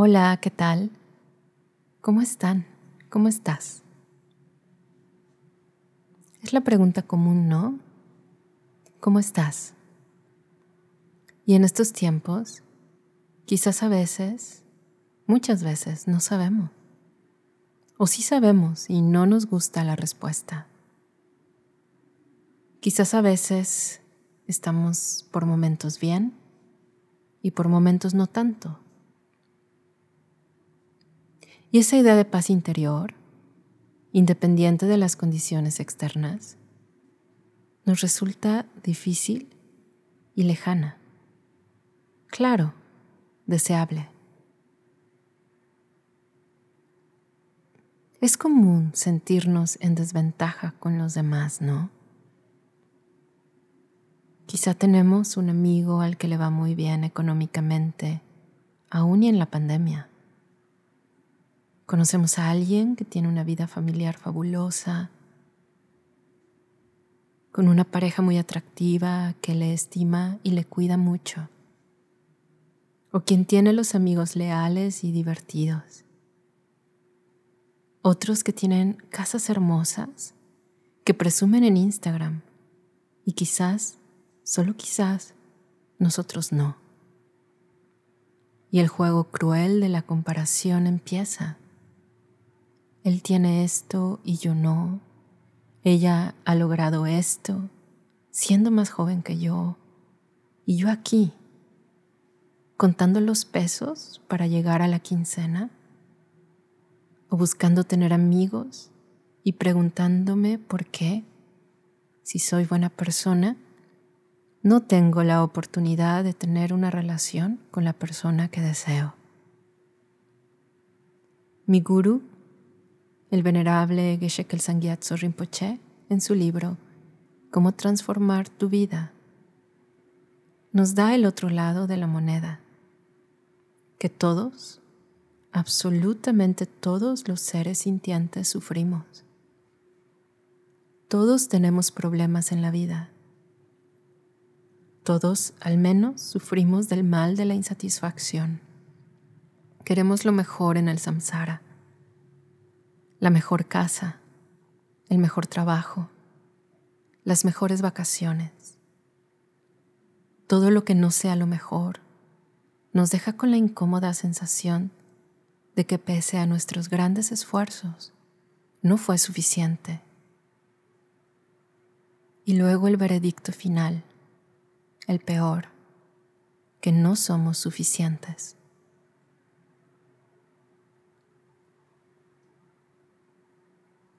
Hola, ¿qué tal? ¿Cómo están? ¿Cómo estás? Es la pregunta común, ¿no? ¿Cómo estás? Y en estos tiempos, quizás a veces, muchas veces, no sabemos. O sí sabemos y no nos gusta la respuesta. Quizás a veces estamos por momentos bien y por momentos no tanto. Y esa idea de paz interior, independiente de las condiciones externas, nos resulta difícil y lejana. Claro, deseable. Es común sentirnos en desventaja con los demás, ¿no? Quizá tenemos un amigo al que le va muy bien económicamente, aún y en la pandemia. Conocemos a alguien que tiene una vida familiar fabulosa, con una pareja muy atractiva que le estima y le cuida mucho, o quien tiene los amigos leales y divertidos. Otros que tienen casas hermosas que presumen en Instagram y quizás solo quizás nosotros no. Y el juego cruel de la comparación empieza. Él tiene esto y yo no. Ella ha logrado esto, siendo más joven que yo. Y yo aquí, contando los pesos para llegar a la quincena, o buscando tener amigos y preguntándome por qué, si soy buena persona, no tengo la oportunidad de tener una relación con la persona que deseo. Mi guru, el venerable Geshe Kelsang Rinpoche, en su libro Cómo transformar tu vida, nos da el otro lado de la moneda, que todos, absolutamente todos los seres sintientes sufrimos. Todos tenemos problemas en la vida todos, al menos, sufrimos del mal de la insatisfacción. Queremos lo mejor en el samsara, la mejor casa, el mejor trabajo, las mejores vacaciones. Todo lo que no sea lo mejor nos deja con la incómoda sensación de que pese a nuestros grandes esfuerzos, no fue suficiente. Y luego el veredicto final el peor, que no somos suficientes.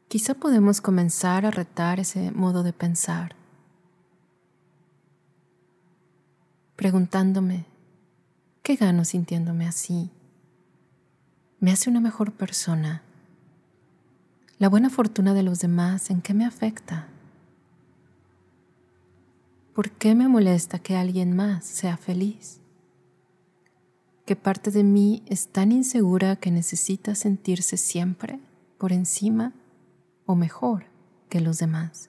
Quizá podemos comenzar a retar ese modo de pensar, preguntándome, ¿qué gano sintiéndome así? ¿Me hace una mejor persona? ¿La buena fortuna de los demás en qué me afecta? ¿Por qué me molesta que alguien más sea feliz? ¿Qué parte de mí es tan insegura que necesita sentirse siempre por encima o mejor que los demás?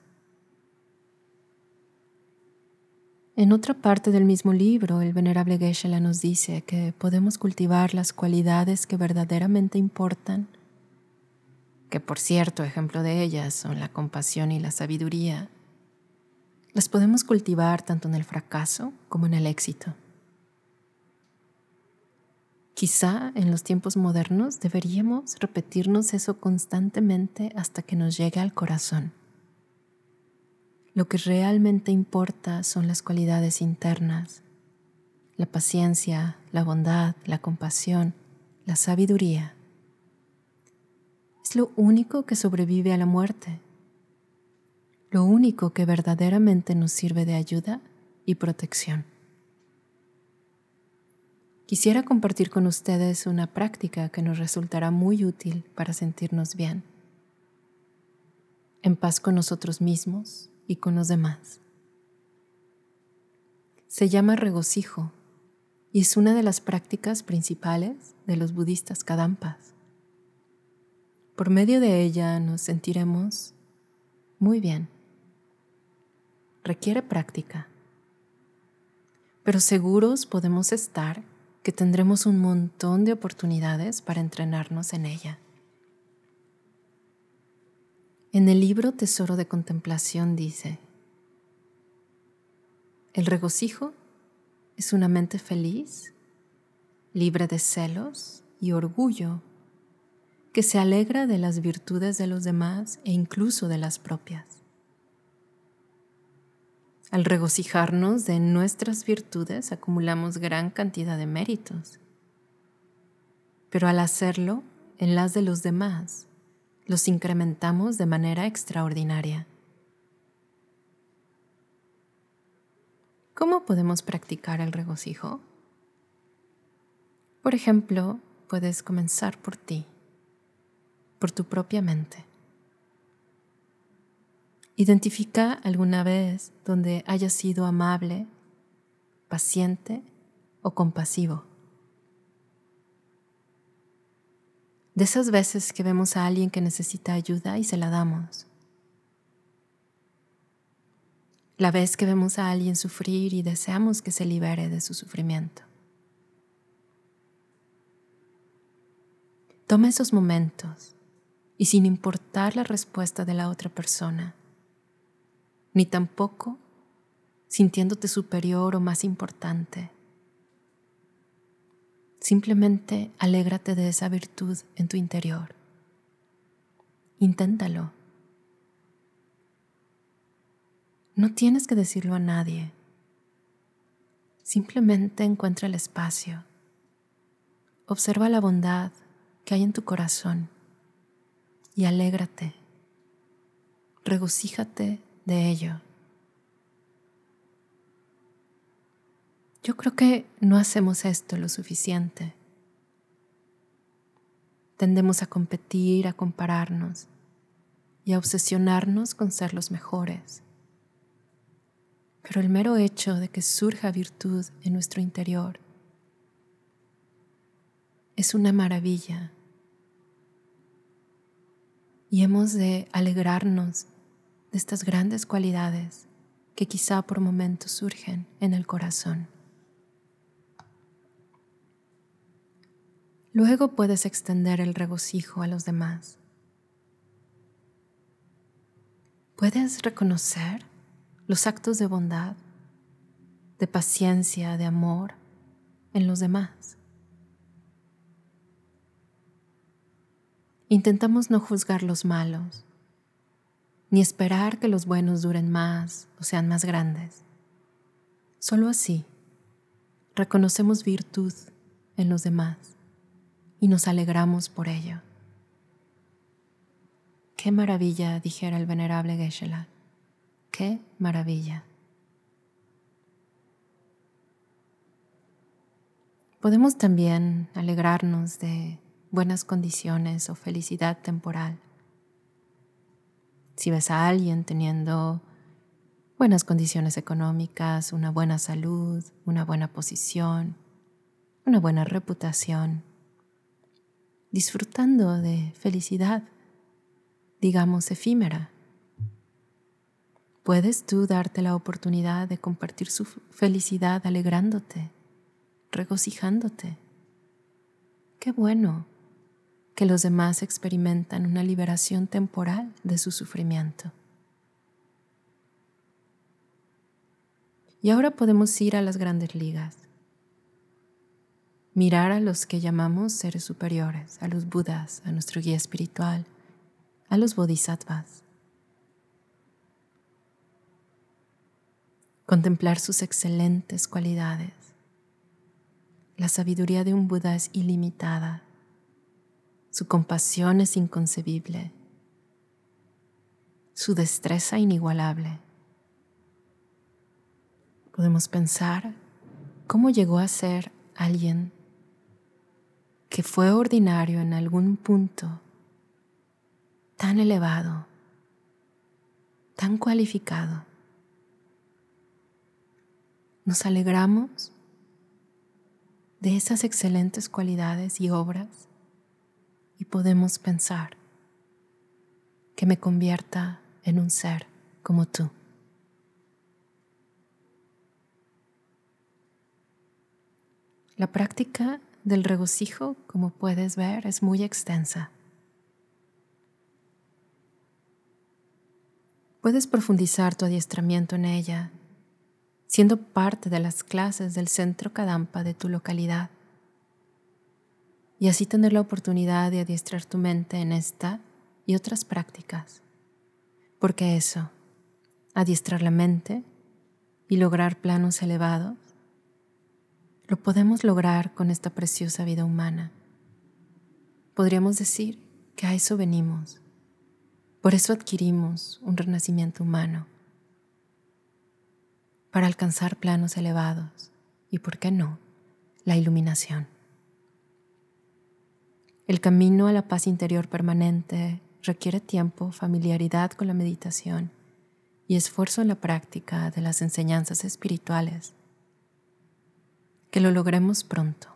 En otra parte del mismo libro, el venerable geshe nos dice que podemos cultivar las cualidades que verdaderamente importan, que por cierto, ejemplo de ellas son la compasión y la sabiduría, las podemos cultivar tanto en el fracaso como en el éxito. Quizá en los tiempos modernos deberíamos repetirnos eso constantemente hasta que nos llegue al corazón. Lo que realmente importa son las cualidades internas, la paciencia, la bondad, la compasión, la sabiduría. Es lo único que sobrevive a la muerte lo único que verdaderamente nos sirve de ayuda y protección. Quisiera compartir con ustedes una práctica que nos resultará muy útil para sentirnos bien, en paz con nosotros mismos y con los demás. Se llama regocijo y es una de las prácticas principales de los budistas kadampas. Por medio de ella nos sentiremos muy bien requiere práctica, pero seguros podemos estar que tendremos un montón de oportunidades para entrenarnos en ella. En el libro Tesoro de Contemplación dice, el regocijo es una mente feliz, libre de celos y orgullo, que se alegra de las virtudes de los demás e incluso de las propias. Al regocijarnos de nuestras virtudes acumulamos gran cantidad de méritos, pero al hacerlo en las de los demás, los incrementamos de manera extraordinaria. ¿Cómo podemos practicar el regocijo? Por ejemplo, puedes comenzar por ti, por tu propia mente. Identifica alguna vez donde hayas sido amable, paciente o compasivo. De esas veces que vemos a alguien que necesita ayuda y se la damos. La vez que vemos a alguien sufrir y deseamos que se libere de su sufrimiento. Toma esos momentos y sin importar la respuesta de la otra persona, ni tampoco sintiéndote superior o más importante. Simplemente alégrate de esa virtud en tu interior. Inténtalo. No tienes que decirlo a nadie. Simplemente encuentra el espacio. Observa la bondad que hay en tu corazón y alégrate. Regocíjate de ello. Yo creo que no hacemos esto lo suficiente. Tendemos a competir, a compararnos y a obsesionarnos con ser los mejores. Pero el mero hecho de que surja virtud en nuestro interior es una maravilla y hemos de alegrarnos de estas grandes cualidades que quizá por momentos surgen en el corazón. Luego puedes extender el regocijo a los demás. Puedes reconocer los actos de bondad, de paciencia, de amor en los demás. Intentamos no juzgar los malos, ni esperar que los buenos duren más o sean más grandes. Solo así reconocemos virtud en los demás y nos alegramos por ello. Qué maravilla, dijera el venerable geshe Qué maravilla. Podemos también alegrarnos de buenas condiciones o felicidad temporal. Si ves a alguien teniendo buenas condiciones económicas, una buena salud, una buena posición, una buena reputación, disfrutando de felicidad, digamos efímera. Puedes tú darte la oportunidad de compartir su felicidad alegrándote, regocijándote. Qué bueno que los demás experimentan una liberación temporal de su sufrimiento. Y ahora podemos ir a las grandes ligas mirar a los que llamamos seres superiores, a los budas, a nuestro guía espiritual, a los bodhisattvas. Contemplar sus excelentes cualidades. La sabiduría de un Buda es ilimitada. Su compasión es inconcebible. Su destreza inigualable. Podemos pensar cómo llegó a ser alguien que fue ordinario en algún punto tan elevado, tan cualificado. Nos alegramos de esas excelentes cualidades y obras y podemos pensar que me convierta en un ser como tú. La práctica del regocijo, como puedes ver, es muy extensa. Puedes profundizar tu adiestramiento en ella, siendo parte de las clases del centro Kadampa de tu localidad, y así tener la oportunidad de adiestrar tu mente en esta y otras prácticas, porque eso, adiestrar la mente y lograr planos elevados, lo podemos lograr con esta preciosa vida humana. Podríamos decir que a eso venimos. Por eso adquirimos un renacimiento humano. Para alcanzar planos elevados y, ¿por qué no?, la iluminación. El camino a la paz interior permanente requiere tiempo, familiaridad con la meditación y esfuerzo en la práctica de las enseñanzas espirituales que lo logremos pronto.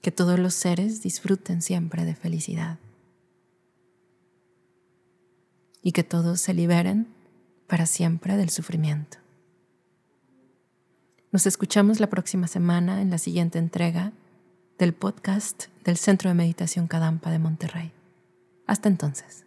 Que todos los seres disfruten siempre de felicidad. Y que todos se liberen para siempre del sufrimiento. Nos escuchamos la próxima semana en la siguiente entrega del podcast del Centro de Meditación Kadampa de Monterrey. Hasta entonces.